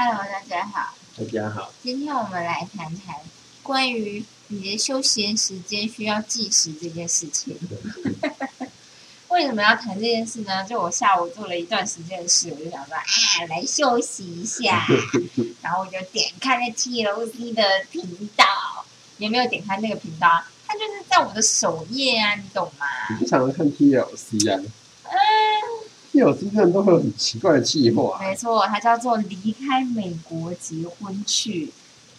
Hello，大家好，大家好。今天我们来谈谈关于你的休闲时间需要计时这件事情。为什么要谈这件事呢？就我下午做了一段时间的事，我就想说，哎，来休息一下。然后我就点开了 TLC 的频道，有没有点开那个频道？它就是在我的首页啊，你懂吗？你不想要看 TLC 啊？嗯，TLC 真的都会有很奇怪的计划。没错，它叫做离开美国结婚去。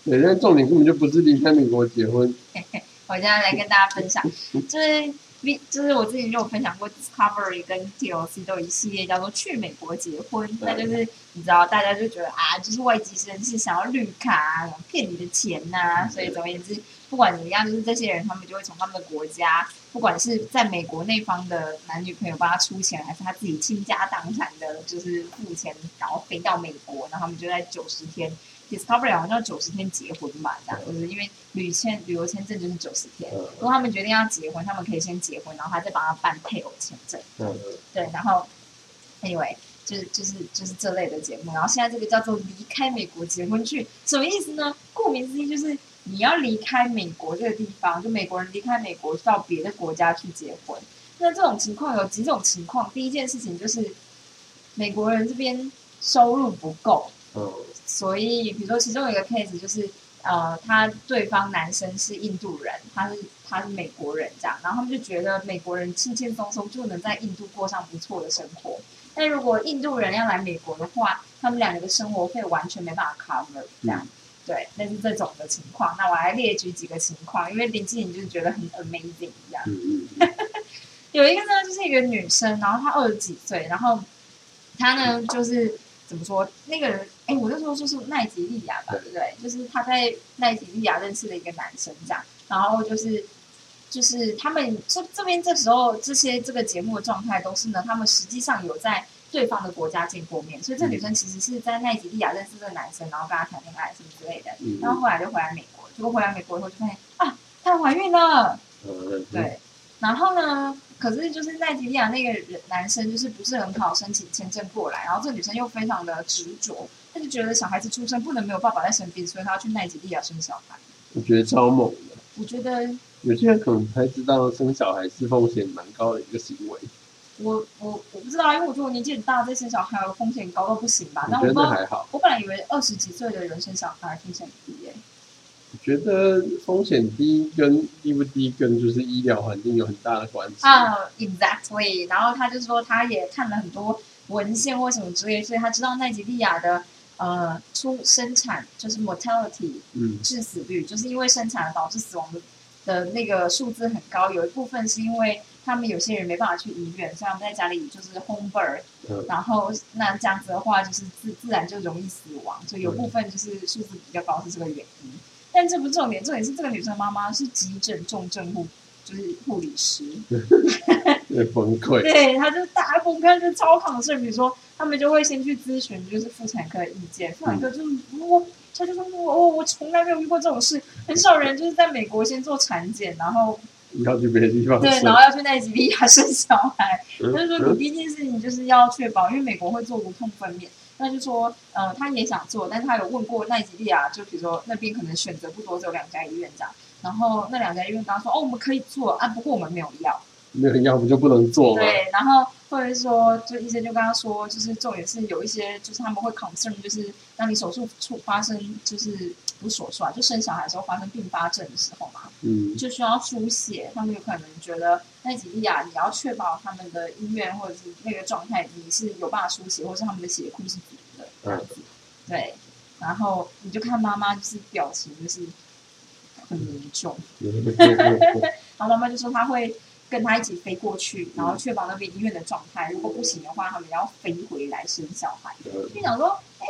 对，但重点根本就不是离开美国结婚。我现在来跟大家分享，就是。就是我之前就有分享过，Discovery 跟 TLC 都有一系列叫做去美国结婚，那就是你知道大家就觉得啊，就是外籍人士想要绿卡，骗你的钱呐，所以总而言之，不管怎么样，就是这些人他们就会从他们的国家，不管是在美国那方的男女朋友帮他出钱，还是他自己倾家荡产的，就是付钱然后飞到美国，然后他们就在九十天。Discovery 好像要九十天结婚吧，这样就是因为旅签旅游签证就是九十天。如果他们决定要结婚，他们可以先结婚，然后他再帮他办配偶签证。嗯，对，然后 Anyway，就是就是就是这类的节目。然后现在这个叫做离开美国结婚去，什么意思呢？顾名思义就是你要离开美国这个地方，就美国人离开美国到别的国家去结婚。那这种情况有几种情况？第一件事情就是美国人这边收入不够。嗯。所以，比如说，其中有一个 case 就是，呃，他对方男生是印度人，他是他是美国人这样，然后他们就觉得美国人轻轻松松就能在印度过上不错的生活。但如果印度人要来美国的话，他们两个的生活费完全没办法 cover 这样。对，那是这种的情况。那我来列举几个情况，因为林志颖就是觉得很 amazing 一样。有一个呢，就是一个女生，然后她二十几岁，然后她呢就是。怎么说？那个人，哎，我那时候说是奈吉利亚吧，对不对？就是她在奈吉利亚认识的一个男生，这样。然后就是，就是他们这这边这时候这些这个节目的状态都是呢，他们实际上有在对方的国家见过面，所以这女生其实是在奈及利亚认识这个男生，然后跟他谈恋爱什么之类的。然后后来就回来美国，结果回来美国以后就发现啊，她怀孕了。对。然后呢？可是就是奈及利亚那个人男生就是不是很好申请签证过来，然后这女生又非常的执着，她就觉得小孩子出生不能没有爸爸在身边，所以她要去奈及利亚生小孩。我觉得超猛的。我觉得有些人可能才知道生小孩是风险蛮高的一个行为。我我我不知道，因为我觉得我年纪很大，再生小孩风险高到不行吧？我觉得还好。我本来以为二十几岁的人生小孩风险低耶。我觉得风险低跟低不低跟就是医疗环境有很大的关系啊，exactly。然后他就说他也看了很多文献或什么之类，所以他知道奈及利亚的呃出生产就是 mortality，嗯，致死率就是因为生产导致死亡的的那个数字很高，有一部分是因为他们有些人没办法去医院，所以他们在家里就是 home birth，然后那这样子的话就是自自然就容易死亡，所以有部分就是数字比较高是这个原因。但这不是重点，重点是这个女生妈妈是急诊重症护，就是护理师，崩溃。对，她就大崩溃，就超抗事。比如说，他们就会先去咨询，就是妇产科的意见。妇产科就是我，他就说我我从来没有遇过这种事，很少人就是在美国先做产检，然后 要去别的地方，对，然后要去奈及利亚生小孩。就是说，你第一件事情就是要确保，因为美国会做无痛分娩。那就说，呃，他也想做，但是他有问过奈吉利亚，就比如说那边可能选择不多，只有两家医院这样。然后那两家医院跟他说，哦，我们可以做啊，不过我们没有药。没有药不就不能做吗？对，然后或者是说，就医生就跟他说，就是重点是有一些，就是他们会 concern，就是当你手术出发生，就是不是手术啊，就生小孩的时候发生并发症的时候嘛，嗯，就需要输血，他们有可能觉得那几例啊你要确保他们的医院或者是那个状态，你是有办法输血，或是他们的血库是足的这样子，对，然后你就看妈妈就是表情就是很严重，然后妈妈就说她会。跟他一起飞过去，然后确保那边医院的状态。如果不行的话，他们要飞回来生小孩。就想说，哎，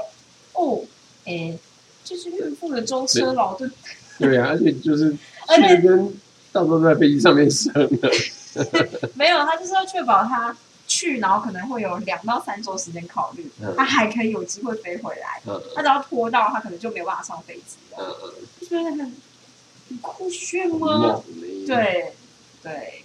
哦，哎，就是孕妇的舟车劳顿。对啊，而且就是，而且跟到时候在飞机上面生的。没有，他就是要确保他去，然后可能会有两到三周时间考虑，他还可以有机会飞回来。他只要拖到，他可能就没有办法上飞机了。觉得很很酷炫吗？对对。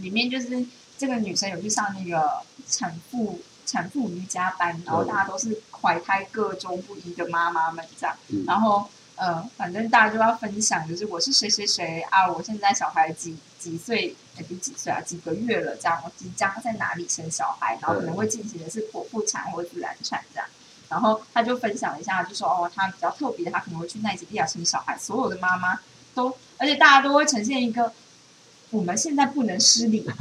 里面就是这个女生有去上那个产妇产妇瑜伽班，然后大家都是怀胎各中不一的妈妈们这样，嗯。然后呃，反正大家就要分享，就是我是谁谁谁啊，我现在小孩几几岁，哎不是几岁啊，几个月了，这样我即将在哪里生小孩，然后可能会进行的是剖腹产或自然产这样。然后他就分享一下，就说哦，他比较特别，他可能会去奈及利亚生小孩，所有的妈妈都，而且大家都会呈现一个我们现在不能失礼，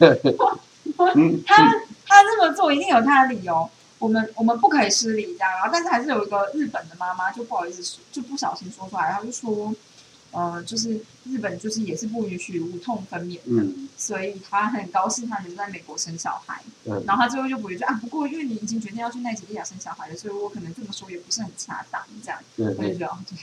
嗯。他他这么做一定有他的理由，我们我们不可以失礼这样，然后但是还是有一个日本的妈妈就不好意思说，就不小心说出来，然后就说，呃，就是日本就是也是不允许无痛分娩的，嗯。所以他很高兴他能在美国生小孩，嗯。然后他最后就补一句啊，不过因为你已经决定要去奈及利亚生小孩了，所以我可能这么说也不是很恰当这样。对我就觉得哦，对。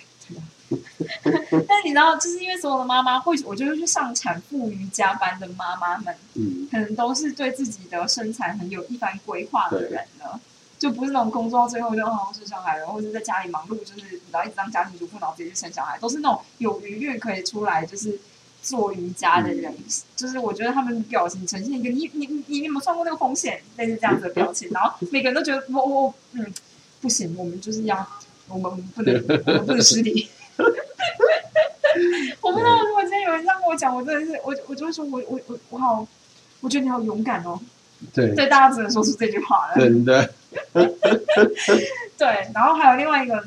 但你知道，就是因为所有的妈妈会，我觉得去上产妇瑜伽班的妈妈们，嗯可能都是对自己的身材很有一番规划的人了，就不是那种工作到最后就哦生小孩了，或者在家里忙碌，就是你知道一直当家庭主妇，然后直接去生小孩，都是那种有余裕可以出来就是做瑜伽的人。就是我觉得他们表情呈现一个你你你你有没有算过那个风险，类似这样子的表情，然后每个人都觉得我我嗯不行，我们就是要我们不能我们不能失礼。我不知道，如果今天有人这样跟我讲，我真的是我我就会说我我我我好，我觉得你好勇敢哦。对，对，大家只能说出这句话了。真的，对，然后还有另外一个，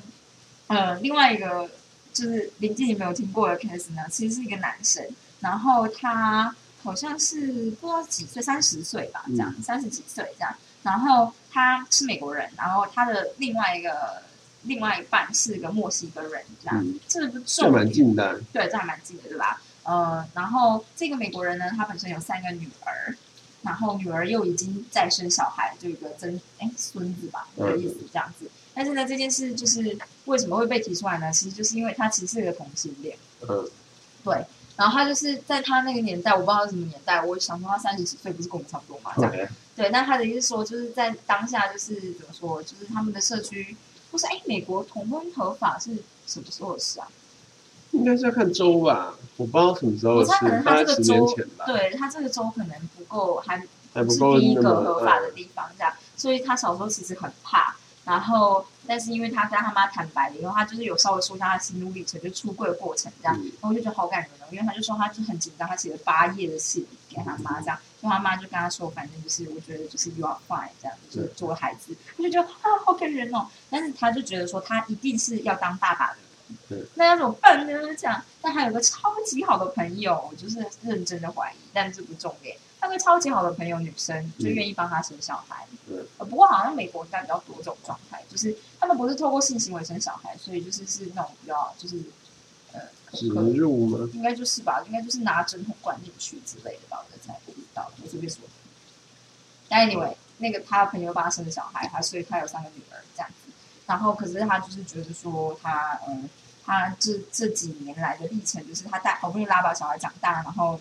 呃，另外一个就是林静你没有听过的 case 呢，其实是一个男生，然后他好像是不知道几岁，三十岁吧，这样，三十几岁这样，然后他是美国人，然后他的另外一个另外一半是个墨西哥人，这样，嗯，这不这蛮近的，对，这还蛮近的，对吧？呃，然后这个美国人呢，他本身有三个女儿，然后女儿又已经再生小孩，就有一个曾哎孙子吧的意思这样子。但是呢，这件事就是为什么会被提出来呢？其实就是因为他其实是个同性恋，嗯对。然后他就是在他那个年代，我不知道是什么年代，我想说他三十几岁，不是跟我们差不多嘛？这样对，对。那他的意思说，就是在当下，就是怎么说，就是他们的社区，不是哎，美国同婚合法是什么时候的事啊？应该是要看州吧，我不知道什么时候的事我猜可能，他这个州年前吧，对他这个州可能不够，还还不是第一个合法的嗯地方，这样，所以他小时候其实很怕。然后，但是因为他跟他妈坦白了以后，他就是有稍微说一下他心路历程，就出柜的过程这样，嗯然后我就觉得好感人哦，因为他就说他就很紧张，他写了八页的信给他妈，这样，就他妈就跟他说，反正就是我觉得就是 you are fine 这样，就为孩子，他就觉得啊好感人哦，但是他就觉得说他一定是要当爸爸的对。人，那要怎么办呢？这样，但他有个超级好的朋友，我就是认真的怀疑，但这不重点。那个超级好的朋友女生就愿意帮他生小孩，对。呃，不过好像美国应该比较多这种状态，就是他们不是透过性行为生小孩，所以就是是那种比较就是呃，可植可入吗？应该就是吧，应该就是拿针筒灌进去之类的吧，我才不我随便说。但 anyway，那个他朋友帮他生了小孩，他所以他有三个女儿这样子。然后可是他就是觉得说他嗯，他这这几年来的历程，就是他带好不容易拉把小孩长大，然后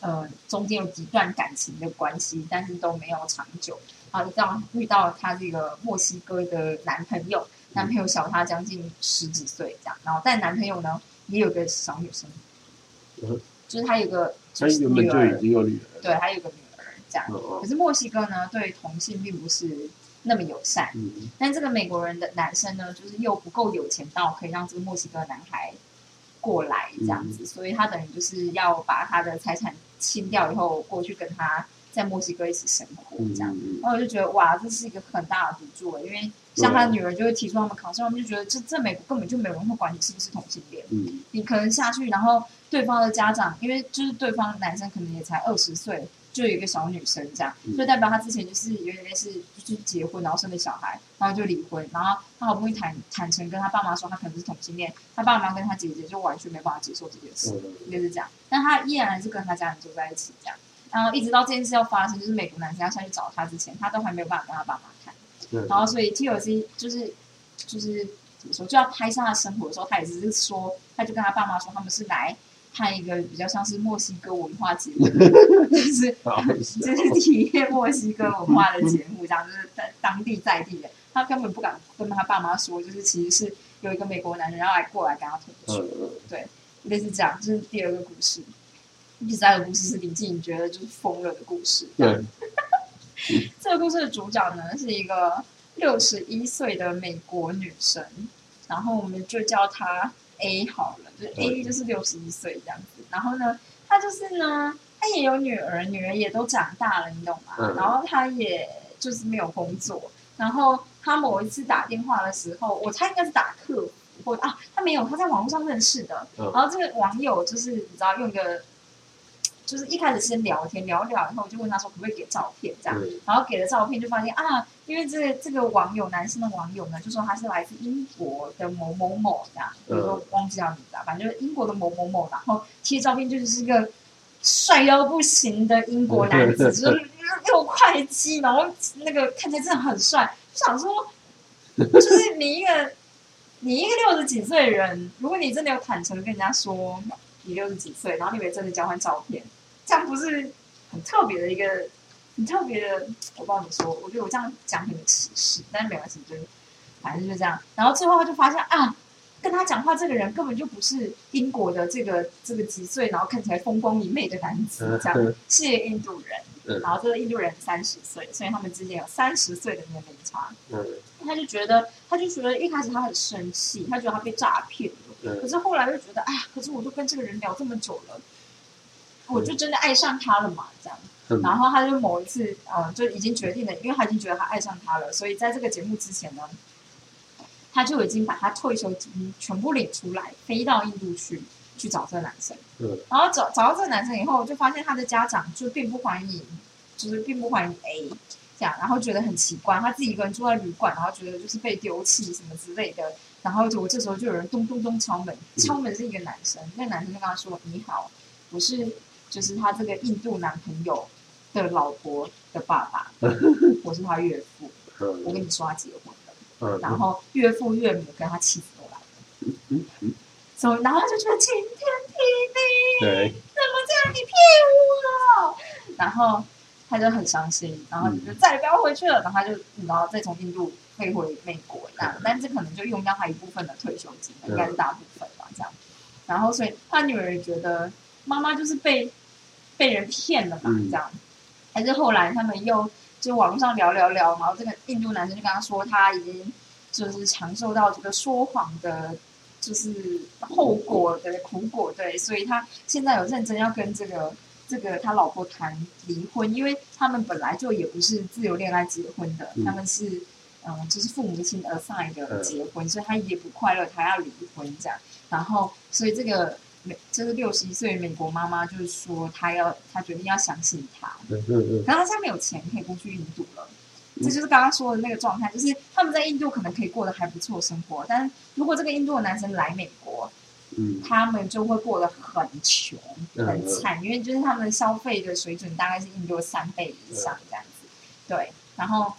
呃中间有几段感情的关系，但是都没有长久。然后就这样遇到了他这个墨西哥的男朋友，男朋友小他将近十几岁这样，然后但男朋友呢也有个小女生，就是他有个他原本就已经有女儿，对，他有个女儿这样。哦可是墨西哥呢，对同性并不是那么友善。嗯但这个美国人的男生呢，就是又不够有钱到可以让这个墨西哥男孩过来这样子，所以他等于就是要把他的财产清掉以后，过去跟他在墨西哥一起生活嗯这样。嗯然后我就觉得哇，这是一个很大的赌注欸因为像他女儿就会提出他们考试，他们就觉得这这美国根本就没有人会管你是不是同性恋。嗯。你可能下去，然后对方的家长，因为就是对方男生可能也才二十岁，就有一个小女生这样，嗯。所以代表他之前就是有点类似，就是结婚然后生了小孩，然后就离婚，然后他好不容易坦坦诚跟他爸妈说他可能是同性恋，他爸妈跟他姐姐就完全没办法接受这件事，嗯。应该是这样，但他依然还是跟他家人住在一起这样，然后一直到这件事要发生，就是美国男生要下去找他之前，他都还没有办法跟他爸妈然后所以 TLC 就是就是怎么说，就要拍上他生活的时候，他也只是说，他就跟他爸妈说，他们是来看一个比较像是墨西哥文化节目，就是就是体验墨西哥文化的节目，这样就是在当地在地的，他根本不敢跟他爸妈说，就是其实是有一个美国男人要来过来跟他同居，嗯。嗯类似这样，这是第二个故事。第三个故事是林静颖觉得就是疯了的故事，对，这个故事的主角呢是一个六十一岁的美国女生，然后我们就叫她 A 好了，就是 A 就是六十一岁这样子。然后呢，她就是呢，她也有女儿，女儿也都长大了，你懂吗？嗯然后她也就是没有工作，然后她某一次打电话的时候，我猜应该是打客服或啊，她没有，她在网络上认识的，嗯然后这个网友就是你知道用一个。就是一开始先聊天，聊聊以后我就问他说可不可以给照片这样，嗯然后给了照片就发现啊，因为这个这个网友男生的网友呢，就说他是来自英国的某某某这样，比如说忘记叫名字啊，反正就是英国的某某某，然后贴照片就是一个帅到不行的英国男子，就是六块肌，然后那个看起来真的很帅，就想说，就是你一个你一个六十几岁的人，如果你真的有坦诚地跟人家说你六十几岁，然后你们真的交换照片，这样不是很特别的一个很特别的，我不知道怎么说，我觉得我这样讲很有歧视，但是没关系，就是反正就是这样。然后最后他就发现啊，跟他讲话这个人根本就不是英国的这个这个几岁，然后看起来风光明媚的男子，这样是一个印度人。嗯然后这个印度人三十岁，所以他们之间有三十岁的年龄差。嗯他就觉得，他就觉得一开始他很生气，他觉得他被诈骗了。可嗯是后来又觉得，哎呀，可是我都跟这个人聊这么久了，我就真的爱上他了嘛，这样。嗯然后他就某一次，呃，就已经决定了，因为他已经觉得他爱上他了，所以在这个节目之前呢，他就已经把他退休金全部领出来，飞到印度去去找这个男生。嗯然后找找到这个男生以后，就发现他的家长就并不欢迎，就是并不欢迎 A 这样，然后觉得很奇怪，他自己一个人住在旅馆，然后觉得就是被丢弃什么之类的。然后就我这时候就有人咚咚咚敲门，敲门是一个男生，那个男生就跟他说：“你好，我是就是他这个印度男朋友的老婆的爸爸，我是他岳父，我跟你说他结婚了。”嗯然后岳父岳母跟他妻子都来了，所以然后他就觉得晴天霹雳，怎么这样？你骗我！然后他就很伤心，然后就再也不要回去了，然后他就然后再从印度飞回美国这样，但这可能就用掉他一部分的退休金，应该是大部分吧这样。然后所以他女儿也觉得妈妈就是被被人骗了嘛嗯这样，还是后来他们又就网络上聊聊聊，然后这个印度男生就跟他说他已经就是尝受到这个说谎的。就是后果的苦果，对，所以他现在有认真要跟这个这个他老婆谈离婚，因为他们本来就也不是自由恋爱结婚的，嗯他们是嗯，就是父母亲 assign 的结婚，所以他也不快乐，他要离婚这样。然后，所以这个美就是六十一岁的美国妈妈就是说，她要她决定要相信他，嗯嗯可是他现在没有钱可以过去印度了。这就是刚刚说的那个状态，就是他们在印度可能可以过得还不错生活，但是如果这个印度的男生来美国，嗯他们就会过得很穷、很惨，因为就是他们的消费的水准大概是印度的三倍以上这样子。对，然后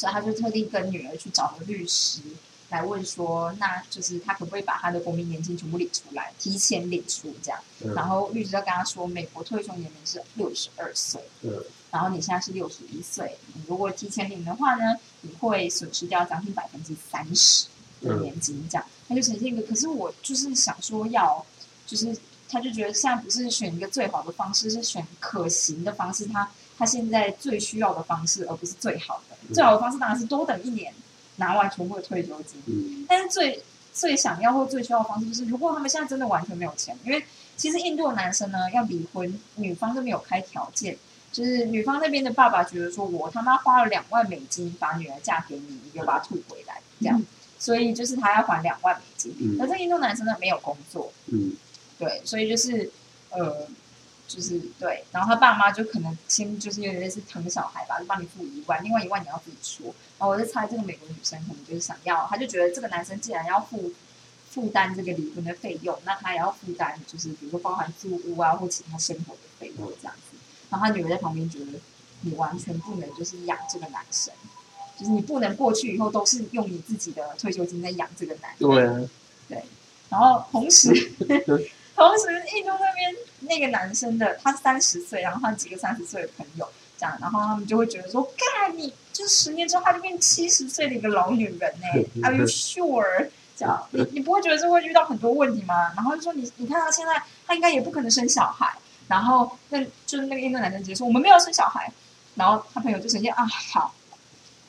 所以他就特地跟女儿去找了律师来问说，那就是他可不可以把他的国民年金全部领出来，提前领出这样？嗯然后律师就跟他说，美国退休年龄是六十二岁。嗯然后你现在是六十一岁，你如果提前领的话呢，你会损失掉将近百分之三十的年金，这样。他就呈现一个，可是我就是想说要，就是他就觉得现在不是选一个最好的方式，是选可行的方式，他他现在最需要的方式，而不是最好的。最好的方式当然是多等一年，拿完全部的退休金。嗯但是最最想要或最需要的方式就是，如果他们现在真的完全没有钱，因为其实印度的男生呢要离婚，女方都没有开条件，就是女方那边的爸爸觉得说我他妈花了两万美金把女儿嫁给你，你就把她吐回来，这样，所以就是他要还两万美金。嗯而这印度男生呢没有工作，嗯对，所以就是呃，就是对，然后他爸妈就可能先就是有点类似疼小孩吧，就帮你付一万，另外一万你要自己出。然后我就猜这个美国女生可能就是想要，她就觉得这个男生既然要付负担这个离婚的费用，那他也要负担就是比如说包含住屋啊或其他生活的费用这样子。然后他女儿在旁边觉得你完全不能就是养这个男生。就是你不能过去以后都是用你自己的退休金在养这个男人，对啊，然后同时 同时印度那边那个男生的他三十岁，然后他几个三十岁的朋友这样，然后他们就会觉得说，干你就是十年之后他就变七十岁的一个老女人呢、a r e you sure？这样，你你不会觉得这会遇到很多问题吗？然后就说你你看他现在他应该也不可能生小孩，然后那就是那个印度男生直接说我们没有生小孩，然后他朋友就呈现啊，好，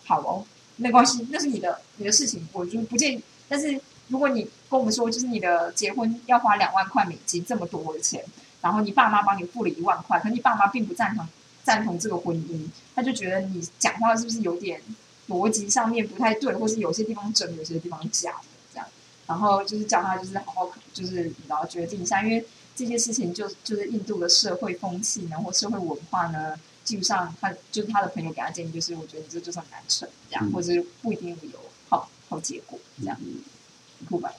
好哦，没关系，那是你的你的事情，我就不建议。但是如果你跟我们说，就是你的结婚要花两万块美金这么多的钱，然后你爸妈帮你付了一万块，可你爸妈并不赞同赞同这个婚姻，他就觉得你讲话是不是有点逻辑上面不太对，或是有些地方真，有些地方假的这样。然后就是叫他就是好好就是然后决定一下，因为这件事情就就是印度的社会风气呢，或社会文化呢。基本上，他就是他的朋友给他建议，就是我觉得你这就是很难成，这样，或者不一定会有好好结果，这样，不吧？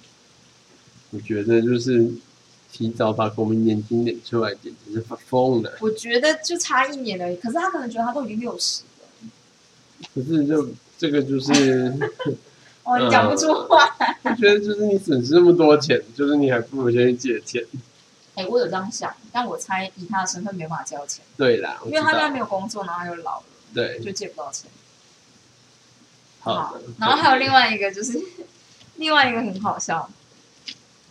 我觉得就是提早把国民年金领出来，简直是发疯了。我觉得就差一年而已，可是他可能觉得他都已经六十了。可是就这个就是，哦，你讲不出话。我觉得就是你损失那么多钱，就是你还不如先去借钱。哎，我有这样想，但我猜以他的身份没办法交钱。对啦，因为他现在没有工作，然后又老了，对，就借不到钱。好，然后还有另外一个，就是另外一个很好笑，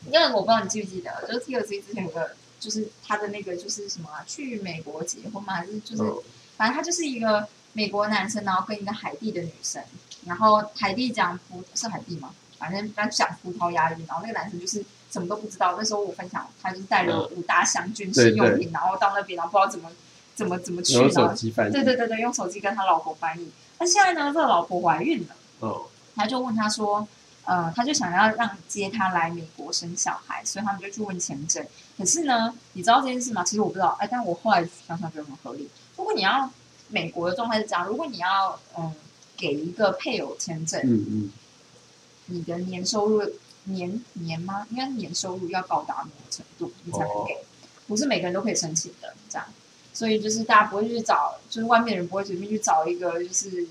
因为我不知道你记不记得，就是 TLC 之前有个，就是他的那个就是什么去美国结婚嘛，还是就是反正他就是一个美国男生，然后跟一个海地的女生，然后海地讲葡是海地吗？反正他讲葡萄牙语，然后那个男生就是。什么都不知道。那时候我分享，他就是带了五大箱军事用品，然后到那边，然后不知道怎么怎么怎么去，然后对对对对，用手机跟他老婆翻译。那现在呢，这个老婆怀孕了，哦，他就问他说，呃，他就想要让接他来美国生小孩，所以他们就去问签证。可是呢，你知道这件事吗？其实我不知道，哎，但我后来想想觉得很合理。如果你要美国的状态是这样，如果你要嗯给一个配偶签证，嗯嗯，你的年收入。年年吗？应该是年收入要高达某个程度，你才能给，不是每个人都可以申请的，这样。所以就是大家不会去找，就是外面人不会随便去找一个就是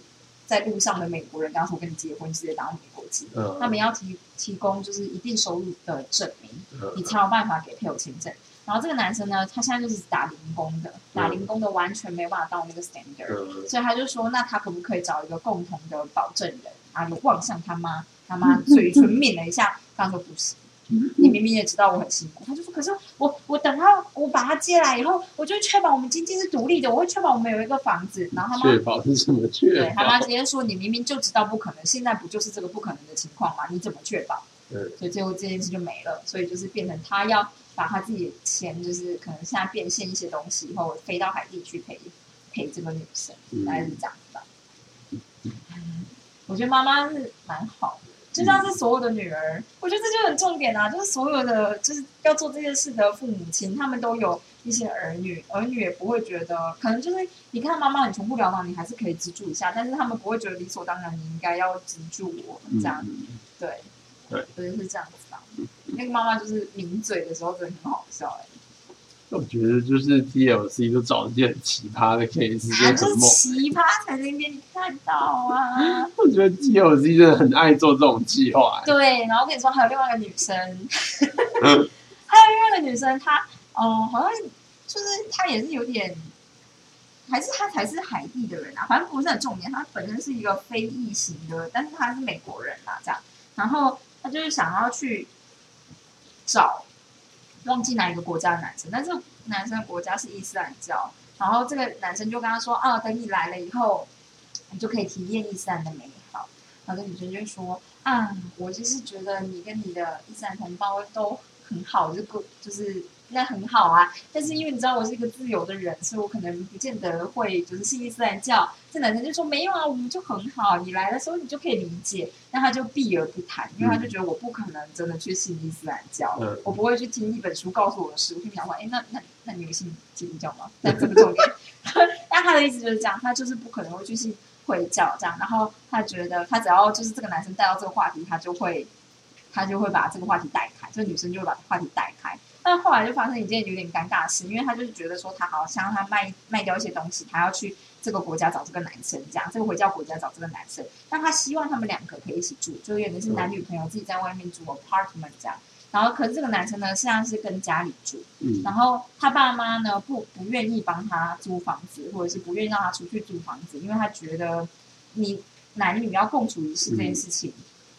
在路上的美国人，刚说跟你结婚，直接打美国籍。他们要提提供就是一定收入的证明，你才有办法给配偶签证。然后这个男生呢，他现在就是打零工的，打零工的完全没办法到那个 standard，所以他就说，那他可不可以找一个共同的保证人？啊，有望向他妈。他妈嘴唇抿了一下，刚说不是，你明明也知道我很辛苦。他就说，可是我我等他我把他接来以后，我就确保我们经济是独立的，我会确保我们有一个房子。然后他妈确保是什么确？对他妈直接说，你明明就知道不可能，现在不就是这个不可能的情况吗？你怎么确保？对，所以最后这件事就没了。所以就是变成他要把他自己的钱，就是可能现在变现一些东西，以后飞到海地去陪陪这个女生，大概是这样子吧。嗯，我觉得妈妈是蛮好的。就像是所有的女儿，我觉得这就很重点啊！就是所有的就是要做这件事的父母亲，他们都有一些儿女，儿女也不会觉得，可能就是你看妈妈很穷不潦倒，你还是可以资助一下，但是他们不会觉得理所当然，你应该要资助我这样，对，对，所以是这样子的。那个妈妈就是抿嘴的时候真的很好笑哎。我觉得就是 TLC 都找一些很奇葩的 case，就是奇葩才能给你看到啊！我觉得 TLC 真的很爱做这种计划。对，然后我跟你说，还有另外一个女生，还有另外一个女生，她哦，好像就是她也是有点，还是她才是海地的人啊，反正不是很重点。她本身是一个非裔型的，但是她是美国人啊，这样。然后她就是想要去找。忘记哪一个国家的男生，但是男生的国家是伊斯兰教，然后这个男生就跟他说：“啊，等你来了以后，你就可以体验伊斯兰的美好。”然后这女生就说：“啊，我就是觉得你跟你的伊斯兰同胞都很好，就个就是。”那很好啊，但是因为你知道我是一个自由的人，所以我可能不见得会就是信伊斯兰教。这男生就说没有啊，我们就很好，你来的时候你就可以理解。那他就避而不谈，因为他就觉得我不可能真的去信伊斯兰教，我不会去听一本书告诉我的事。我就想说，哎，那那那你有信基督教吗？但这个重点。但他的意思就是这样，他就是不可能会去信回教这样。然后他觉得他只要就是这个男生带到这个话题，他就会他就会把这个话题带开，这个女生就会把话题带开。但后来就发生一件有点尴尬的事，因为他就是觉得说他好像他卖卖掉一些东西，他要去这个国家找这个男生，这样这个回教国家找这个男生。但他希望他们两个可以一起住，就有点是男女朋友自己在外面住 apartment 这样。然后可是这个男生呢，实际上是跟家里住，嗯然后他爸妈呢不不愿意帮他租房子，或者是不愿意让他出去租房子，因为他觉得你男女要共处一室这件事情，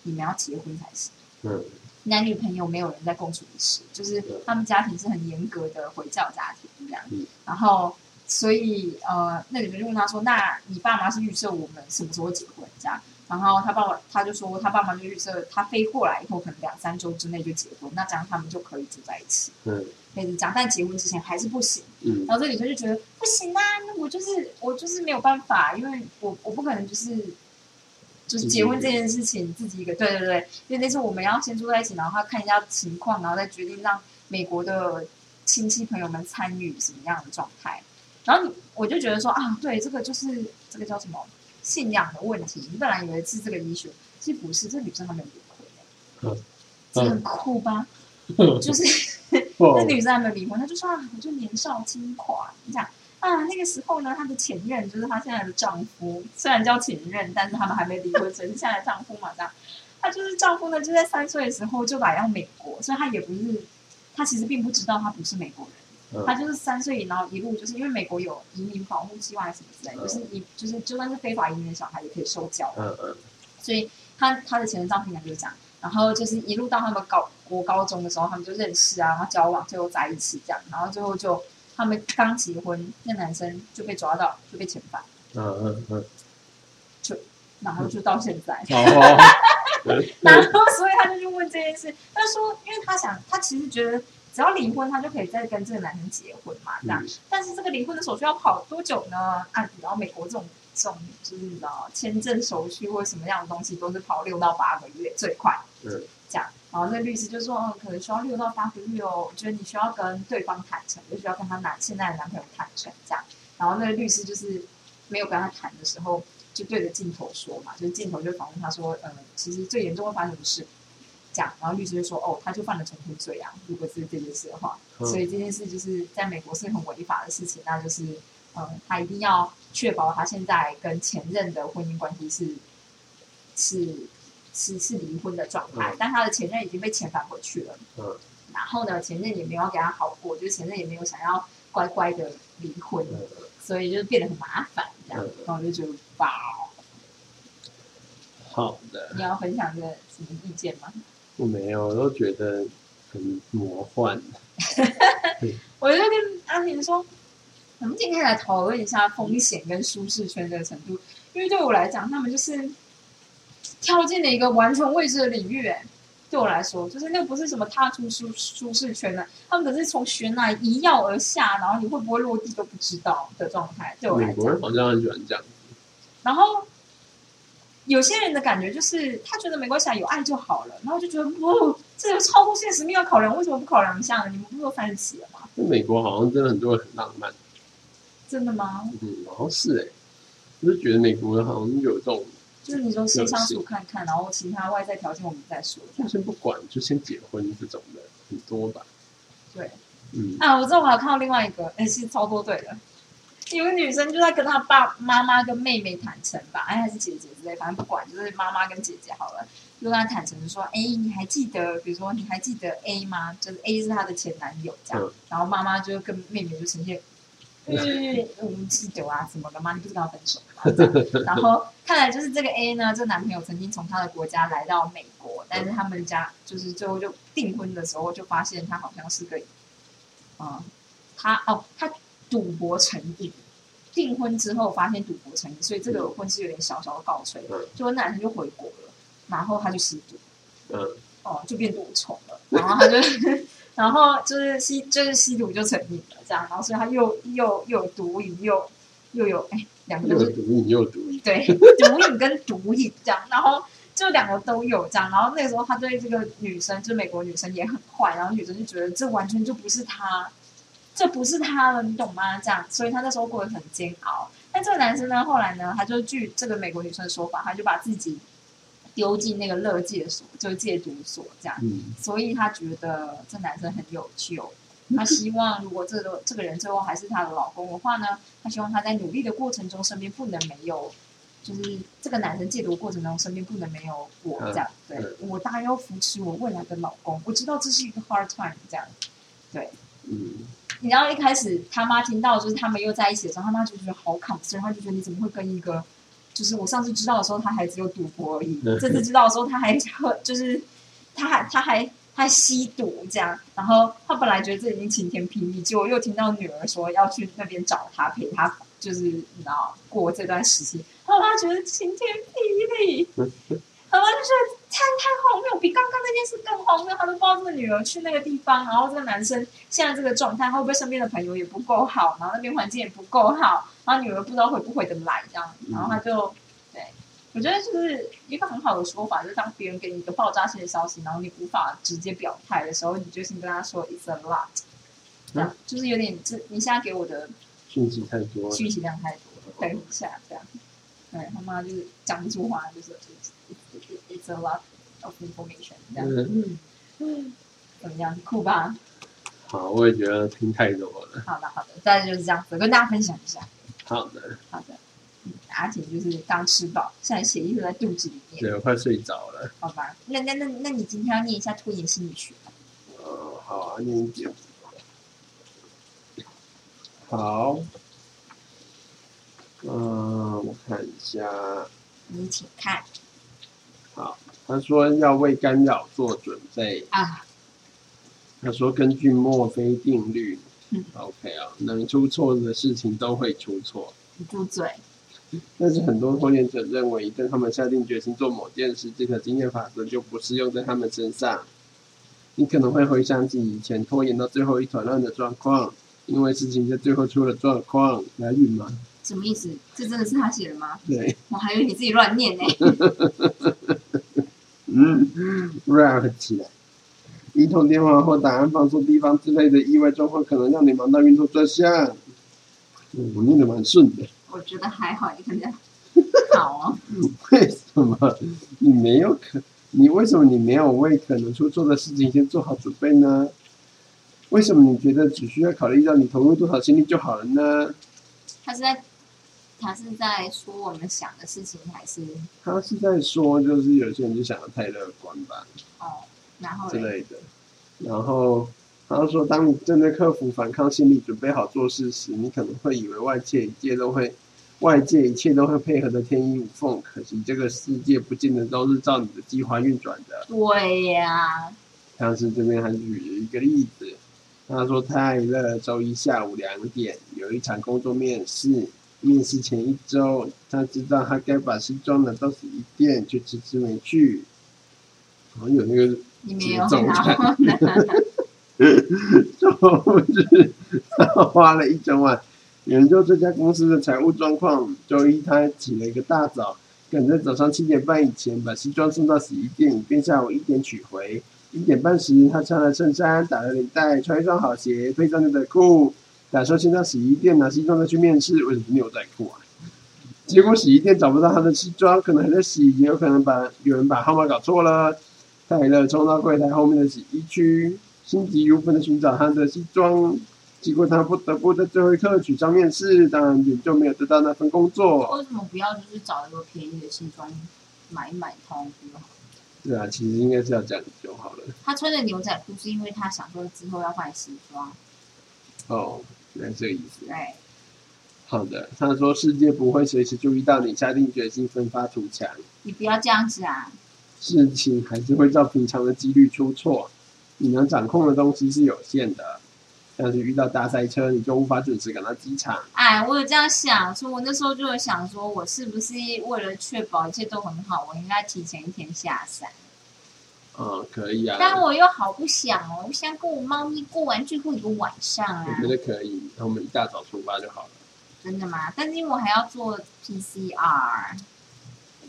你们要结婚才行。嗯。男女朋友没有人在共处一室，就是他们家庭是很严格的回教家庭这样。然后所以呃，那女生就问他说：“那你爸妈是预设我们什么时候结婚？”这样，然后他爸爸他就说，他爸妈就预设他飞过来以后，可能两三周之内就结婚，那这样他们就可以住在一起，嗯可以这样。但结婚之前还是不行。嗯然后这女生就觉得不行啊，那我就是我就是没有办法，因为我我不可能就是就是结婚这件事情自己一个，对对对，因为那次我们要先住在一起，然后他看一下情况，然后再决定让美国的亲戚朋友们参与什么样的状态。然后你我就觉得说啊，对，这个就是这个叫什么信仰的问题。你本来以为是这个医学，其实不是，这女生还没有离婚、嗯这很酷吧？就是。哦 那女生还没有离婚，她就说啊，我就年少轻狂，这样啊。那个时候呢，她的前任就是她现在的丈夫，虽然叫前任，但是他们还没离婚，只是现在的丈夫嘛，这样。她就是丈夫呢，就在三岁的时候就来到美国，所以她也不是，她其实并不知道她不是美国人，嗯她就是三岁，然后一路就是因为美国有移民保护计划什么之类，嗯就是你就是就算是非法移民的小孩也可以受教，嗯嗯所以她她的前任丈夫应该就是这样。然后就是一路到他们高国高中的时候，他们就认识啊，然后交往，最后在一起这样，然后最后就他们刚结婚，那男生就被抓到，就被遣返，嗯嗯嗯，就然后就到现在，哦，然后所以他就去问这件事，他说，因为他想，他其实觉得只要离婚，他就可以再跟这个男生结婚嘛，这样。嗯。但是这个离婚的手续要跑多久呢？啊，然后美国这种这种就是你知道签证手续或什么样的东西，都是跑六到八个月最快。嗯这样，然后那律师就说，嗯，可能需要六到八个月哦，我觉得你需要跟对方坦诚，就需要跟他男现在的男朋友坦诚这样。然后那个律师就是没有跟他谈的时候，就对着镜头说嘛，就是镜头就访问他说，呃，其实最严重会发生什么事？这样，然后律师就说，哦，他就犯了重婚罪啊，如果是这件事的话，嗯所以这件事就是在美国是很违法的事情，那就是，嗯，他一定要确保他现在跟前任的婚姻关系是是是是离婚的状态，嗯。但他的前任已经被遣返回去了，嗯。然后呢，前任也没有要给他好过，就是前任也没有想要乖乖的离婚，嗯。所以就变得很麻烦这样嗯，然后我就觉得哇，好的，你要分享这个什么意见吗？我没有，我都觉得很魔幻。我就跟阿婷说，我们今天来讨论一下风险跟舒适圈这个程度，因为对我来讲，他们就是跳进了一个完全未知的领域。哎，对我来说，就是那不是什么踏出舒舒适圈的，他们可是从悬崖一跃而下，然后你会不会落地都不知道的状态。对我来讲美国人，好像很喜欢这样。然后有些人的感觉就是他觉得没关系，啊，有爱就好了，然后就觉得不，这有超乎现实面要考量，为什么不考量一下呢？你们不是都三十七了吗？在美国好像真的很多人很浪漫，真的吗？嗯，好像是哎、我就觉得美国人好像有这种，就是你说先相处看看，然后其他外在条件我们再说。这就先不管，就先结婚这种的很多吧。对嗯，啊，我知道我还有看到另外一个，哎，是超多对的。有个女生就在跟她爸、妈妈跟妹妹坦诚吧，哎，还是姐姐之类，反正不管，就是妈妈跟姐姐好了，就跟她坦诚说，哎，你还记得，比如说你还记得 A 吗？就是 A 是她的前男友这样，嗯然后妈妈就跟妹妹就呈现，嗯，我们记得啊，什么的嘛？你不是跟他分手吗？然后看来就是这个 A 呢，这男朋友曾经从他的国家来到美国，但是他们家就是最后就订婚的时候就发现他好像是个，嗯，他哦，他赌博成瘾。订婚之后发现赌博成瘾，所以这个婚是有点小小的告吹。嗯就那男生就回国了，然后他就吸毒，嗯，哦，就变赌虫了。然后他就，然后就是吸，就是吸毒就成瘾了，这样。然后所以他又又又有毒瘾，又又有哎，两个都是毒瘾又有毒瘾，对，毒瘾跟毒瘾这样，然后就两个都有这样，然后那个时候他对这个女生，就美国女生也很坏，然后女生就觉得这完全就不是他，这不是他了，你懂吗？这样，所以他那时候过得很煎熬。但这个男生呢，后来呢，他就据这个美国女生的说法，他就把自己丢进那个乐戒所，就是戒毒所这样。嗯所以他觉得这男生很有救。他希望如果这个这个人最后还是她的老公的话呢，他希望他在努力的过程中身边不能没有，就是这个男生戒毒过程中身边不能没有我嗯这样。对嗯我当然要扶持我未来的老公，我知道这是一个 hard time 这样。嗯，你知道一开始他妈听到就是他们又在一起的时候，他妈就觉得好 concern，他就觉得你怎么会跟一个，就是我上次知道的时候他还只有赌博而已，嗯这次知道的时候他还喝，就是他还他还他吸毒这样，然后他本来觉得这已经晴天霹雳，结果又听到女儿说要去那边找他陪他，就是你知道过这段时期，然后他觉得晴天霹雳，然后就觉得太太荒谬，比刚刚那件事更荒谬。他都不知道这个女儿去那个地方，然后这个男生现在这个状态，会不会身边的朋友也不够好，然后那边环境也不够好，然后女儿不知道回不回得来这样，然后他就对。我觉得就是一个很好的说法，就是当别人给你一个爆炸性的消息，然后你无法直接表态的时候，你就先跟他说 "It's a lot"，这样、就是有点，这你现在给我的讯息太多了，讯息量太多了，等一下这样。对他妈就是讲不出话，就是 "It's a lot of information" 这样。嗯，嗯，怎么样？酷吧？好，我也觉得听太多了。好的，好的，大概就是这样子，跟大家分享一下。好的，好的。嗯，阿婷就是刚吃饱，现在血液都在肚子里面。对，我快睡着了。好吧，那那那那你今天要念一下拖延心理学吗？哦，好啊，念一点。好。嗯，我看一下。你请看。好，他说要为干扰做准备。啊。他说根据墨菲定律。嗯。OK 啊，能出错的事情都会出错。你住嘴。但是很多拖延者认为，一旦他们下定决心做某件事，这个经验法则就不适用在他们身上。你可能会回想起以前拖延到最后一团乱的状况，因为事情在最后出了状况。来允吗？什么意思？这真的是他写的吗？对。我还以为你自己乱念呢。嗯，rap 起来。一通电话或答案放错地方之类的意外状况，可能让你忙到晕头转向。嗯，我念的蛮顺的。我觉得还好，你看这样。好哦。为什么你没有可？你为什么你没有为可能出错的事情先做好准备呢？为什么你觉得只需要考虑到你投入多少精力就好了呢？他是在，他是在说我们想的事情，还是？他是在说，就是有些人就想的太乐观吧。哦，然后之类的。然后他说，当你正在克服反抗心理，准备好做事时，你可能会以为外界一切都会。外界一切都会配合的天衣无缝，可惜这个世界不见得都是照你的计划运转的。对呀、啊。像是这边还举了一个例子，他说泰勒周一下午两点有一场工作面试，面试前一周，他知道他该把西装拿到洗衣店，却迟迟没去。好像有那个节奏感。就是 他花了一整晚。研究这家公司的财务状况。周一，他起了一个大早，赶在早上七点半以前把西装送到洗衣店，以便下午一点取回。一点半时，他穿了衬衫，打了领带，穿一双好鞋，配上牛仔裤，打算先到洗衣店拿西装再去面试。为什么牛仔裤啊？结果洗衣店找不到他的西装，可能还在洗，也有可能把有人把号码搞错了。泰勒冲到柜台后面的洗衣区，心急如焚的寻找他的西装。结果他不得不在最后一刻取消面试，当然也就没有得到那份工作。为什么不要就是找一个便宜的西装买一买通就好？对啊，其实应该是要这样就好了。他穿的牛仔裤是因为他想说之后要换西装。哦，原来这个意思。对。好的，他说世界不会随时注意到你下定决心奋发图强。你不要这样子啊！事情还是会照平常的几率出错，你能掌控的东西是有限的。像是遇到大塞车，你就无法准时赶到机场。哎，我有这样想，所以我那时候就有想说，我是不是为了确保一切都很好，我应该提前一天下山？嗯，可以啊。但我又好不想哦，我想跟我猫咪过完最后一个晚上啊。我觉得可以，那我们一大早出发就好了。真的吗？但是因为我还要做 PCR，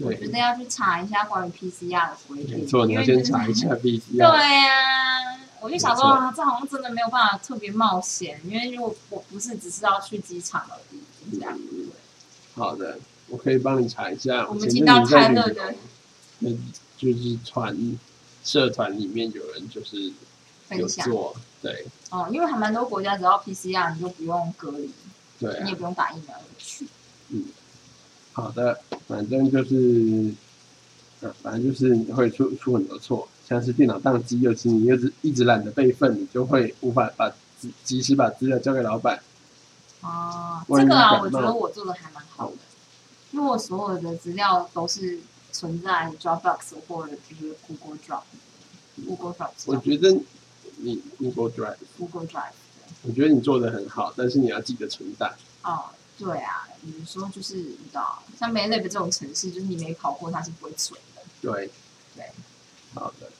我觉得要去查一下关于 PCR 的规定。没错，你要先查一下 PCR。对呀、啊。我就想说啊，这好像真的没有办法特别冒险，因为如果我不是只是要去机场而已，这样。嗯、好的，我可以帮你查一下。我们听到泰勒的，那就是团社团里面有人就是有做，对。哦，因为还蛮多国家只要 PCR 你就不用隔离，对、啊，你也不用打疫苗去。嗯，好的，反正就是，啊，反正就是你会出出很多错。像是电脑宕机，尤其你又是一直懒得备份，你就会无法把及及时把资料交给老板。哦，这个啊，我觉得我做的还蛮好的，因为我所有的资料都是存在 Dropbox 或者就是 Google。Google Drive 我觉得你 Google Drive，Google Drive 我觉得你做的很好，但是你要记得存档。哦，对啊，比如说就是你知道，像 MATLAB 这种程式，就是你没跑过它是不会存的。对，对，好的。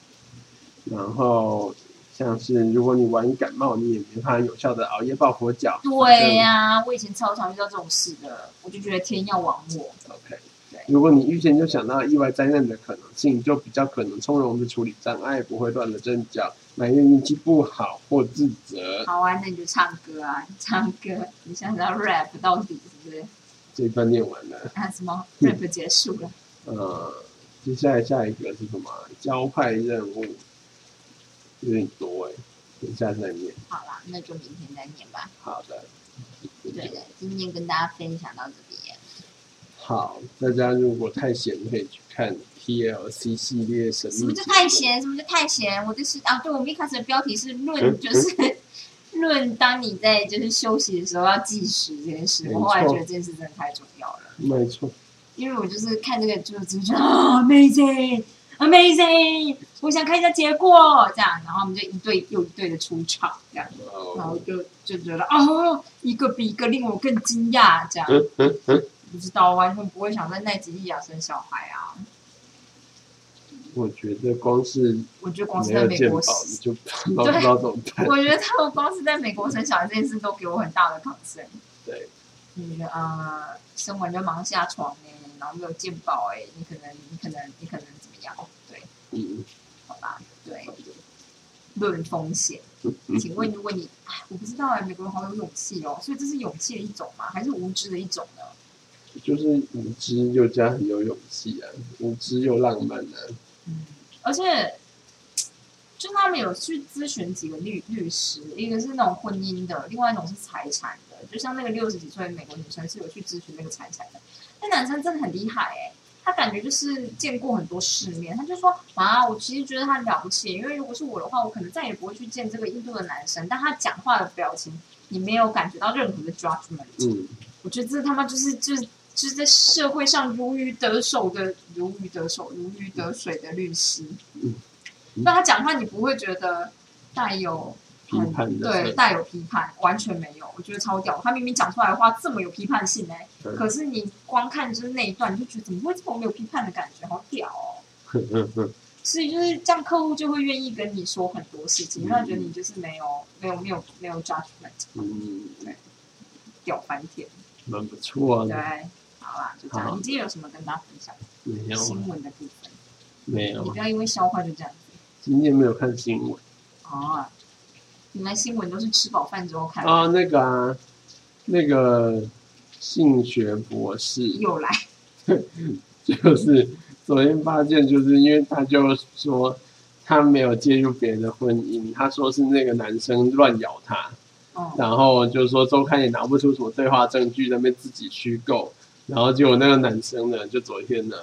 然后像是如果你玩感冒，你也没办法有效的熬夜抱佛脚。对呀、我以前超常遇到这种事的，我就觉得天要亡我。OK 对。如果你预先就想到意外灾难的可能性，就比较可能从容的处理障碍，不会乱了阵脚，埋怨运气不好或自责。好啊，那你就唱歌啊，唱歌，你想要 rap 到底是不是？这一段念完了，啊什么嗯 rap 结束了？呃，接下来下一个是什么？交派任务有点多哎，等一下再念。好啦，那就明天再念吧。好的，对的，今天跟大家分享到这边。好，大家如果太闲，可以去看 TLC 系列神什么叫秘节目。太闲？什么叫太闲？我就是啊，对，我们一开始的标题是论，就是 论当你在就是休息的时候要计时这件事。我后来觉得这件事真的太重要了，没错，因为我就是看这个就就觉得啊，amazing。Amazing！我想看一下结果，这样，然后我们就一对又一对的出场，这样，然后哦，就就觉得哦，一个比一个令我更惊讶，这样，嗯嗯嗯，不知道，完全不会想在奈及利亚生小孩啊！我觉得光是我觉得光是在美国，，你就不知道不知道怎么办。我觉得他们光是在美国生小孩这件事都给我很大的 concern。对，你呃，生完就忙下床哎，然后没有健保哎，你可能你可能你可能怎么样？对，嗯，好吧，对，论风险。请问，如果你，哎我不知道哎，美国人好有勇气哦，所以这是勇气的一种吗？还是无知的一种呢？就是无知又加很有勇气啊，无知又浪漫啊。嗯，而且，就他们有去咨询几个律律师，一个是那种婚姻的，另外一种是财产的。就像那个六十几岁的美国女生是有去咨询那个财产的，那男生真的很厉害哎、他感觉就是见过很多世面，他就说啊，我其实觉得他了不起，因为如果是我的话，我可能再也不会去见这个印度的男生，但他讲话的表情，你没有感觉到任何的 judgment。嗯，我觉得这他妈就是就是就是在社会上如鱼得手的如鱼得手、如鱼得水的律师。嗯。那他讲话你不会觉得带有批判的对带有批判，完全没有，我觉得超屌。他明明讲出来的话这么有批判性哎、嗯可是你光看就是那一段，你就觉得怎么会这么没有批判的感觉，好屌哦！所以就是这样，客户就会愿意跟你说很多事情，他觉得你就是没有没有没有没有 judgment，嗯，屌翻天。蛮不错对的。，好啦，就这样。你今天有什么跟大家分享？没有新闻的部分，没有你不，要因为消化就这样子。今天没有看新闻哦，原来新闻都是吃饱饭之后看，啊。那个啊，那个性学博士，又来。就是昨天发现，就是因为他就说他没有介入别人的婚姻，他说是那个男生乱咬他，哦，然后就说周刊也拿不出什么对话证据，那边自己虚构，然后结果那个男生呢，就昨天呢，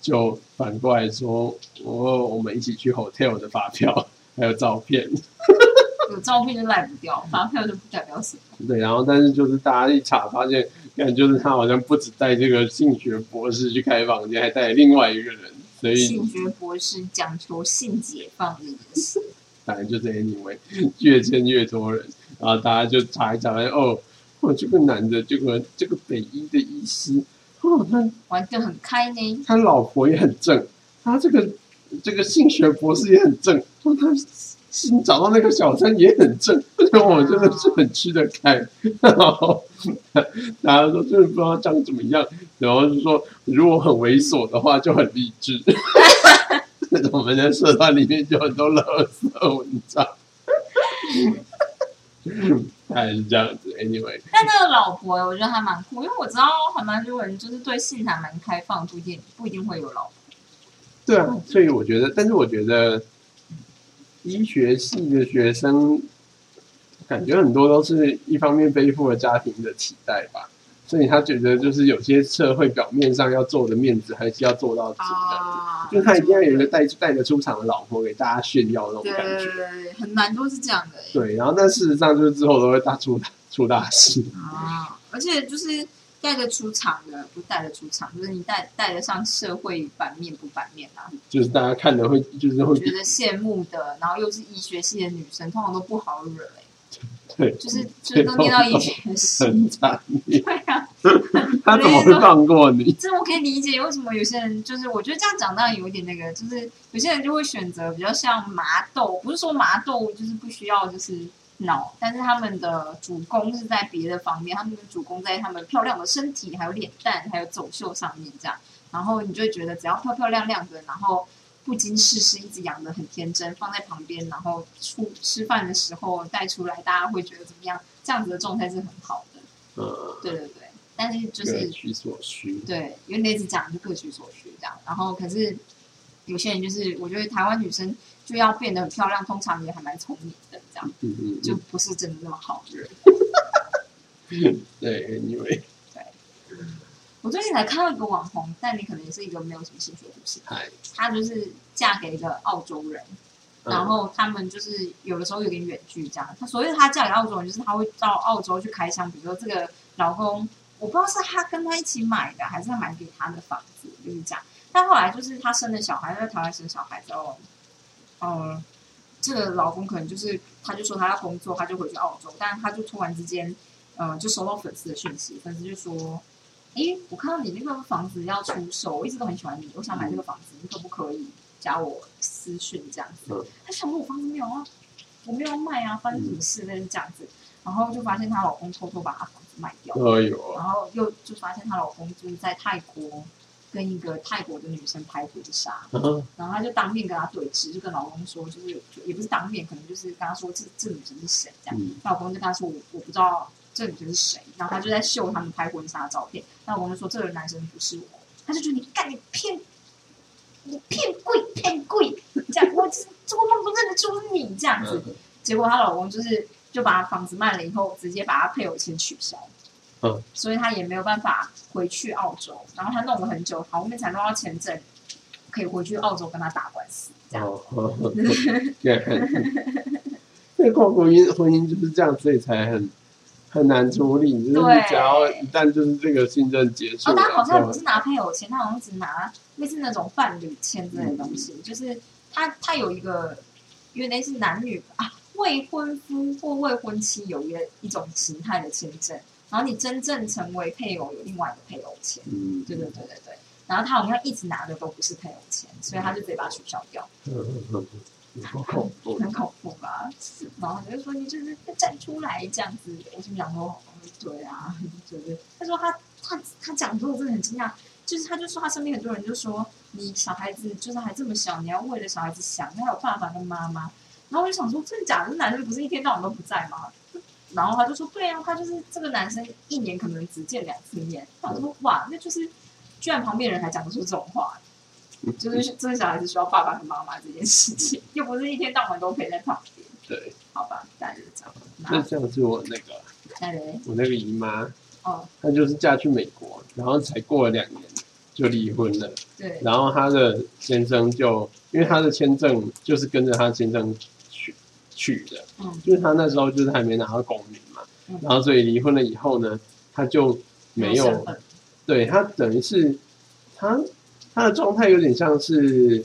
就反过来说，我我们一起去 hotel 的发票还有照片，有照片就赖不掉，发票就不代表什么。对，然后但是就是大家一查发现，看就是他好像不止带这个性学博士去开房间，还带另外一个人，所以性学博士讲求性解放的意思，反正就是 anyway，越见越多人，然后大家就查一查，哦，哦这个男的，这个这个北医的医师，哦他玩的很开呢。他老婆也很正，他这个这个性学博士也很正，说他新找到那个小三也很正，所 以我真的是很吃得开。然后大家说就是不知道长怎么样，然后就说如果很猥琐的话就很励志。我们的社团里面就很多垃圾文章，大概是这样子。Anyway，但那个老婆，我觉得还蛮酷，因为我知道还蛮多人就是对性还蛮开放，不一定不一定会有老婆。对啊，所以我觉得，但是我觉得医学系的学生，感觉很多都是一方面背负了家庭的期待吧，所以他觉得就是有些社会表面上要做的面子，还是要做到底的。啊就是他一定要有一个带带得出场的老婆给大家炫耀那种感觉。很难都是这样的。对，然后但事实上就是之后都会大出出大事。啊，而且就是带得出场的，不带得出场，就是你带带得上社会版面不版面啊？就是大家看的会就是会觉得羡慕的，然后又是医学系的女生，通常都不好惹哎、对，就是就是都念到医学系，很惨烈。对啊，他怎么会放过你？这我可以理解为什么有些人就是，我觉得这样讲当然有一点那个，就是有些人就会选择比较像麻豆，不是说麻豆就是不需要就是脑，但是他们的主攻是在别的方面，他们的主攻在他们漂亮的身体，还有脸蛋，还有走秀上面这样，然后你就会觉得只要漂漂亮亮的，然后不经世事，一直养的很天真，放在旁边，然后出吃饭的时候带出来，大家会觉得怎么样？这样子的状态是很好的，呃，对对对。但是就是各取所需。对，因为那次讲就各取所需这样，然后可是有些人就是，我觉得台湾女生就要变得很漂亮，通常也还蛮聪明的，这样嗯嗯就不是真的那么好的人。嗯，对，因为我最近才看到一个网红，但你可能也是一个没有什么兴趣的故事，嗨，她就是嫁给一个澳洲人，嗯然后他们就是有的时候有点远距这样。她所谓她嫁给澳洲人，就是她会到澳洲去开箱，比如说这个老公，我不知道是她跟他一起买的，还是她买给她的房子，就是这样。但后来就是她生了小孩，在台湾生小孩之后，嗯，这个老公可能就是，他就说他要工作，他就回去澳洲，但是他就突然之间，呃，就收到粉丝的讯息，粉丝就说。诶，我看到你那个房子要出售，我一直都很喜欢你，我想买这个房子，你可不可以加我私讯这样子？嗯他想说我房子没有啊，我没有要卖啊，发生什么事类似这样子，然后就发现她老公偷偷把她房子卖掉，然后又就发现她老公就是在泰国跟一个泰国的女生拍婚纱，啊然后她就当面跟他对峙，就跟老公说，就是就也不是当面，可能就是跟他说这这女生是谁这样，嗯她老公就跟她说我我不知道这女生是谁，然后他就在秀他们拍婚纱的照片，那老公就说这个男生不是我，他就觉得你干你骗。你骗贵骗贵，这样我做梦都认得出你这样子，嗯结果她老公就是就把房子卖了以后，直接把她配偶签取消，嗯，所以她也没有办法回去澳洲，然后她弄了很久，好后面才弄到签证，可以回去澳洲跟他打官司，这样。这跨国婚姻婚姻就是这样，所以才很很难处理。就是你对只要一旦就是这个信任结束哦，了，他好像不是拿配偶签，他好像只拿类似那种伴侣签之类的东西，就是他他有一个，因为类似男女啊未婚夫或未婚妻有一个一种形态的签证，然后你真正成为配偶有另外一个配偶签，嗯，对对对对对，然后他好像一直拿的都不是配偶签，所以他就直接把它取消掉，嗯嗯嗯嗯，好恐怖。很恐怖吧？然后他就说你就是要站出来这样子，我就想说对啊，就是他说他他他讲之后我真的很惊讶。就是他就说他身边很多人就说你小孩子就是还这么小，你要为了小孩子想，你要有爸爸跟妈妈。然后我就想说，真的假的？这男生不是一天到晚都不在吗？然后他就说，对啊，他就是这个男生一年可能只见两次面。他说，哇，那就是居然旁边人还讲得出这种话，就是这个小孩子需要爸爸和妈妈这件事情，又不是一天到晚都陪在旁边，对，好吧？大家就这样。那那像是我那个我那个姨妈，哦，她就是嫁去美国，然后才过了两年就离婚了。对，然后她的先生就因为她的签证就是跟着她先生去去的，嗯就是她那时候就是还没拿到公民嘛，嗯然后所以离婚了以后呢，她就没有，对她等于是她她的状态有点像是，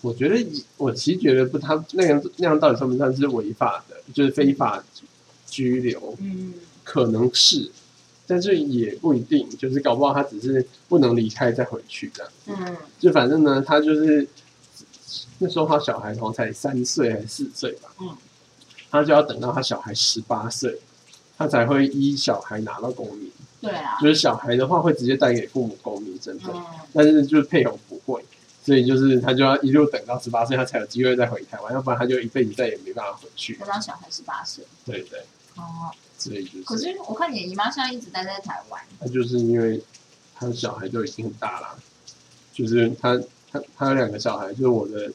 我觉得我其实觉得不，他那样那样到底算不算是违法的，就是非法拘留，嗯可能是。但是也不一定，就是搞不好他只是不能离开再回去这样。嗯就反正呢，他就是那时候他小孩好像才三岁还是四岁吧，嗯，他就要等到他小孩十八岁，他才会依小孩拿到公民。对啊，就是小孩的话会直接带给父母公民身份，嗯。但是就是配偶不会，所以就是他就要一路等到十八岁，他才有机会再回台湾，要不然他就一辈子再也没办法回去。等到小孩十八岁。对对，哦，所以就是可是我看你姨妈现在一直待在台湾，那就是因为他的小孩就已经很大了，就是他他他有两个小孩，就是我的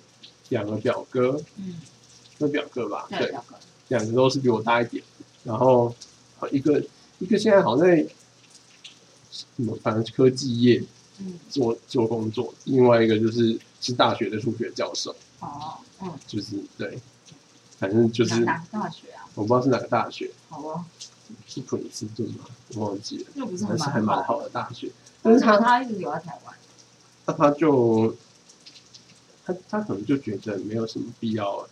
两个表哥，嗯，那表哥吧，对，对，表哥，两个都是比我大一点，然后一个一个现在好像在什么，反正科技业嗯，做做工作，另外一个就是是大学的数学教授，哦，嗯，就是对，反正就是哪哪个大学啊？我不知道是哪个大学，好哦，是普林斯顿吗？我忘记了，那不是还是还蛮好的大学。但是他他一直留在台湾，那他就他他可能就觉得没有什么必要。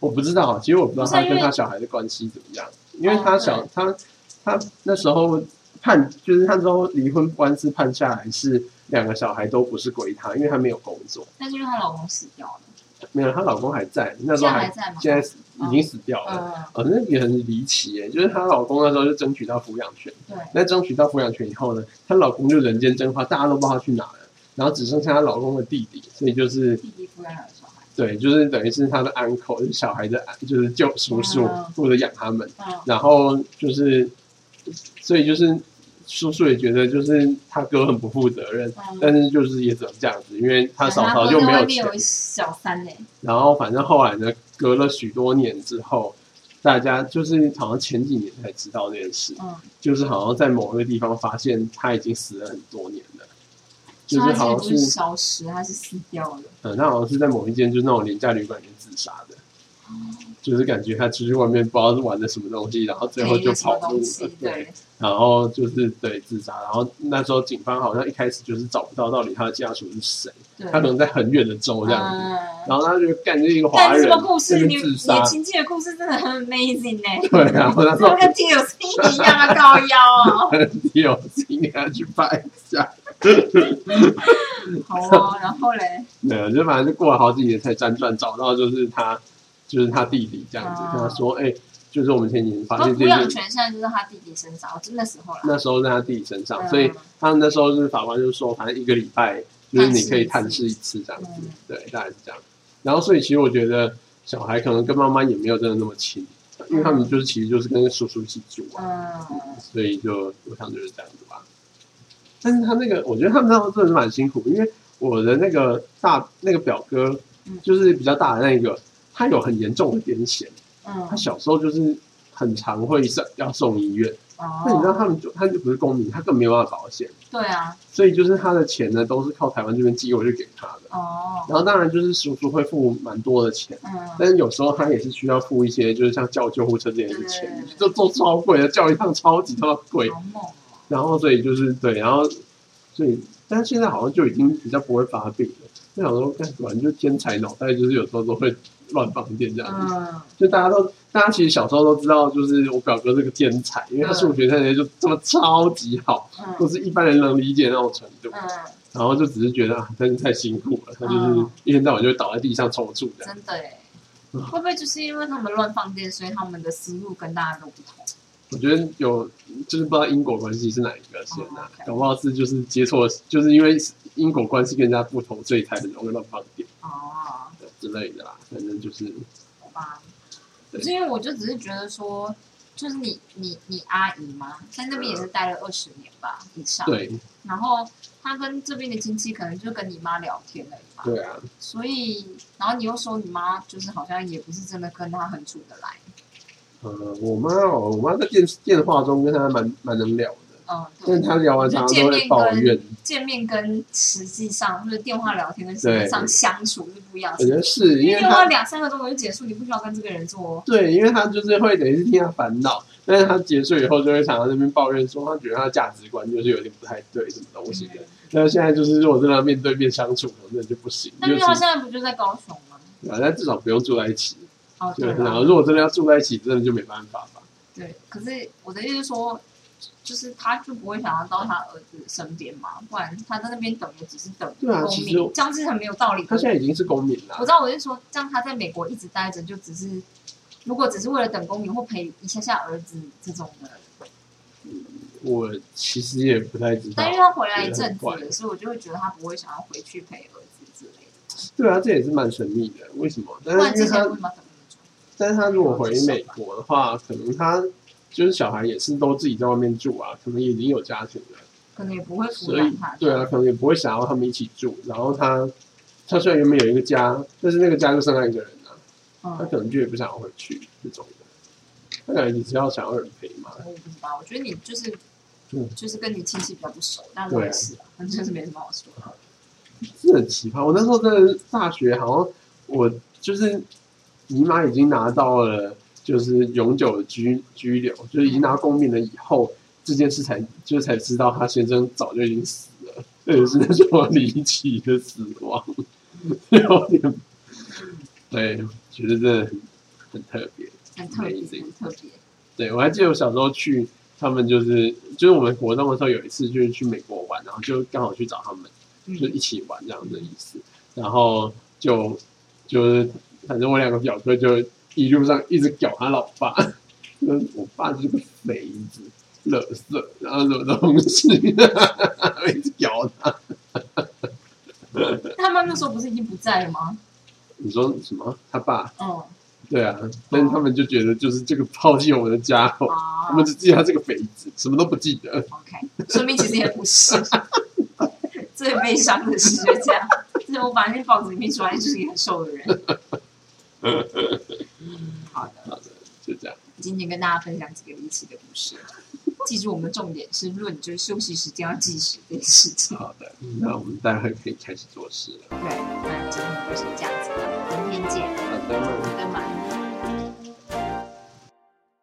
我不知道，其实我不知道他跟他小孩的关系怎么样，因为他小他他那时候判就是他之后离婚官司判下来是两个小孩都不是归他，因为他没有工作。但是因为她老公死掉了。没有，她老公还在，那时候还在现在已经死掉了。哦，那也很离奇耶，就是她老公那时候就争取到抚养权。对。那争取到抚养权以后呢，她老公就人间蒸发，大家都不知道他去哪了。然后只剩下她老公的弟弟，所以就是弟弟抚养两个小孩。对，就是等于是她的 uncle，就是小孩的，就是舅叔叔负责养他们。然后就是，所以就是。叔叔也觉得就是他哥很不负责任，但是就是也只能这样子，因为他嫂嫂就没有钱。小三呢。然后反正后来呢，隔了许多年之后，大家就是好像前几年才知道这件事，就是好像在某一个地方发现他已经死了很多年了，就是好像是消失，他是死掉了。嗯，他好像是在某一间就是那种廉价旅馆里面自杀的。就是感觉他出去外面不知道是玩的什么东西，然后最后就跑路了。对，然后就是对自杀。然后那时候警方好像一开始就是找不到到底他的家属是谁，他可能在很远的州这样子。然后他就干这一个华人自杀。你亲戚的故事真的很 amazing 呢。对啊，那时候 跟 T 有心一样啊，高腰啊。T 有心要去拍一下。好啊，然后嘞？没有，就反正就过了好几年才辗转找到，就是他。就是他弟弟这样子跟他说：“哎，就是我们前几年发现，抚养权现在就是他弟弟身上，真的时候了。那时候在他弟弟身上，所以他们那时候就是法官就说，反正一个礼拜就是你可以探视一次这样子，对，大概是这样。然后，所以其实我觉得小孩可能跟妈妈也没有真的那么亲，因为他们就是其实就是跟叔叔一起住啊，所以就我想就是这样子吧。但是他那个，我觉得他们那时候真的是蛮辛苦，因为我的那个大那个表哥就是比较大的那个。”他有很严重的癫痫，嗯，他小时候就是很常会送要送医院，哦，那你知道他们就他就不是公民，他更没有办法保险，对啊，所以就是他的钱呢都是靠台湾这边寄过去给他的，哦，然后当然就是叔叔会付蛮多的钱，嗯，但是有时候他也是需要付一些，就是像叫救护车这些钱，就做超贵的，叫一趟超级他妈贵，然后所以就是对，然后所以但是现在好像就已经比较不会发病了，那小时候干什么就天才脑袋，就是有时候都会。乱放电这样子，就大家都，大家其实小时候都知道，就是我表哥是个天才，因为他数学那些就这么超级好，不是一般人能理解那种程度。然后就只是觉得啊，真是太辛苦了，他就是一天到晚就会倒在地上抽搐的。真的哎，会不会就是因为他们乱放电，所以他们的思路跟大家都不同？我觉得有，就是不知道因果关系是哪一个先的，搞不好是就是接错，就是因为因果关系跟人家不同，所以才很容易乱放电。哦。之类的啦，反正就是好吧。可是因为我就只是觉得说，就是你你你阿姨嘛，在那边也是待了二十年吧以上。对。然后她跟这边的亲戚可能就跟你妈聊天了嘛。对啊。所以，然后你又说你妈就是好像也不是真的跟她很处得来。呃，我妈哦，我妈在电电话中跟她蛮蛮能聊。嗯，但是他聊完常常都会抱怨。见面跟实际上就是电话聊天跟实际上相处是不一样。我觉得是因为电话两三个钟头就结束，你不需要跟这个人做。对，因为他就是会等于是听他烦恼，但是他结束以后就会常常那边抱怨说，他觉得他的价值观就是有点不太对，什么东西的。那现在就是如果真的面对面相处，那就不行。那因为他现在不就在高雄吗？啊，但至少不用住在一起。哦，对。然后如果真的要住在一起，真的就没办法吧？对，可是我的意思是说。就是他就不会想要到他儿子身边嘛，不然他在那边等也只是等公民，这样是很没有道理。他现在已经是公民了。我知道，我是说，这样他在美国一直待着，就只是如果只是为了等公民或陪一下下儿子这种的。我其实也不太知道。但因为他回来一阵子，所以我就会觉得他不会想要回去陪儿子之类的。对啊，这也是蛮神秘的。为什么？但是他，但是他如果回美国的话，可能他。就是小孩也是都自己在外面住啊，可能已经有家庭了，可能也不会抚养他。对啊，可能也不会想要他们一起住。然后他，他虽然原本有一个家，但是那个家就剩他一个人啊，他可能就也不想要回去这种的。他可能你只要想要人陪嘛。我不知道，我觉得你就是，就是跟你亲戚比较不熟，但我也是，反正就是没什么好说的。是很奇葩。我那时候在大学，好像我就是姨妈已经拿到了。就是永久的拘拘留，就是已经拿到公民了以后，这件事才就才知道他先生早就已经死了，这也是那种离奇的死亡，有点，对，觉得真的很很特别。很特别，很特别。对，我还记得我小时候去，他们就是就是我们活动的时候，有一次就是去美国玩，然后就刚好去找他们，就一起玩这样的意思。然后就就是反正我两个表哥就一路上一直屌他老爸，说我爸就是个肥子、乐色，然后什么东西，一直屌他。他们那时候不是已经不在了吗？你说什么？他爸？嗯。对啊，但是他们就觉得就是这个抛弃我们的家伙，他们只记得他这个肥子，什么都不记得。OK，说明其实也不是。最悲伤的是就这样，就是我把那报纸里面出来就是一个很瘦的人。好的，好的，就这样。今天跟大家分享几个离奇的故事，记住我们的重点是论，就是休息时间要计时这件事情。好的，那我们待会可以开始做事了。对，那今天就是这样子了，明天见。好的，拜拜。